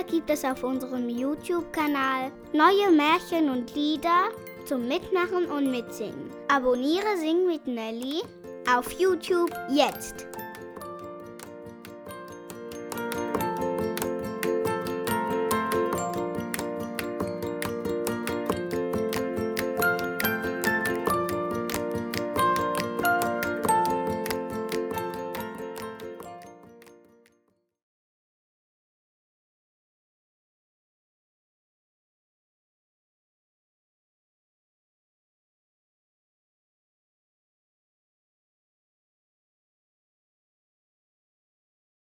gibt es auf unserem YouTube-Kanal neue Märchen und Lieder zum Mitmachen und Mitsingen. Abonniere Sing mit Nelly auf YouTube jetzt.